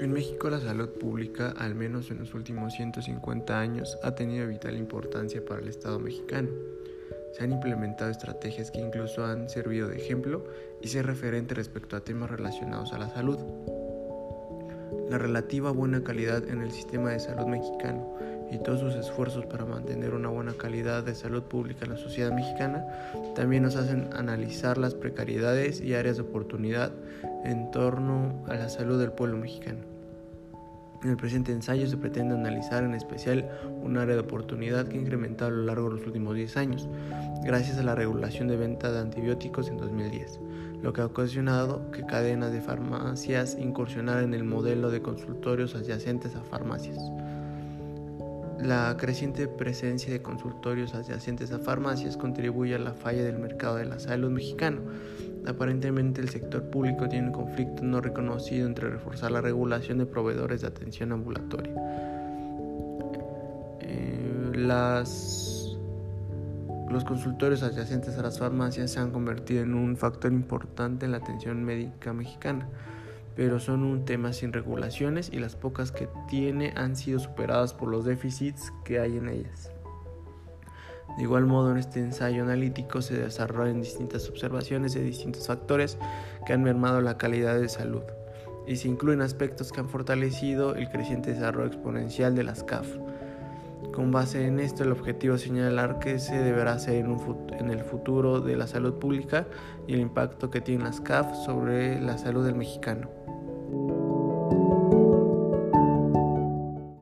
En México la salud pública, al menos en los últimos 150 años, ha tenido vital importancia para el Estado mexicano. Se han implementado estrategias que incluso han servido de ejemplo y ser referente respecto a temas relacionados a la salud. La relativa buena calidad en el sistema de salud mexicano y todos sus esfuerzos para mantener una buena calidad de salud pública en la sociedad mexicana también nos hacen analizar las precariedades y áreas de oportunidad en torno a la salud del pueblo mexicano. En el presente ensayo se pretende analizar en especial un área de oportunidad que ha incrementado a lo largo de los últimos 10 años, gracias a la regulación de venta de antibióticos en 2010, lo que ha ocasionado que cadenas de farmacias incursionaran en el modelo de consultorios adyacentes a farmacias. La creciente presencia de consultorios adyacentes a farmacias contribuye a la falla del mercado de la salud mexicano. Aparentemente el sector público tiene un conflicto no reconocido entre reforzar la regulación de proveedores de atención ambulatoria. Eh, las, los consultorios adyacentes a las farmacias se han convertido en un factor importante en la atención médica mexicana pero son un tema sin regulaciones y las pocas que tiene han sido superadas por los déficits que hay en ellas. De igual modo, en este ensayo analítico se desarrollan distintas observaciones de distintos factores que han mermado la calidad de salud y se incluyen aspectos que han fortalecido el creciente desarrollo exponencial de las CAF. Con base en esto, el objetivo es señalar que se deberá hacer en, en, el futuro de la salud pública y el impacto que tienen las CAF sobre la salud del mexicano.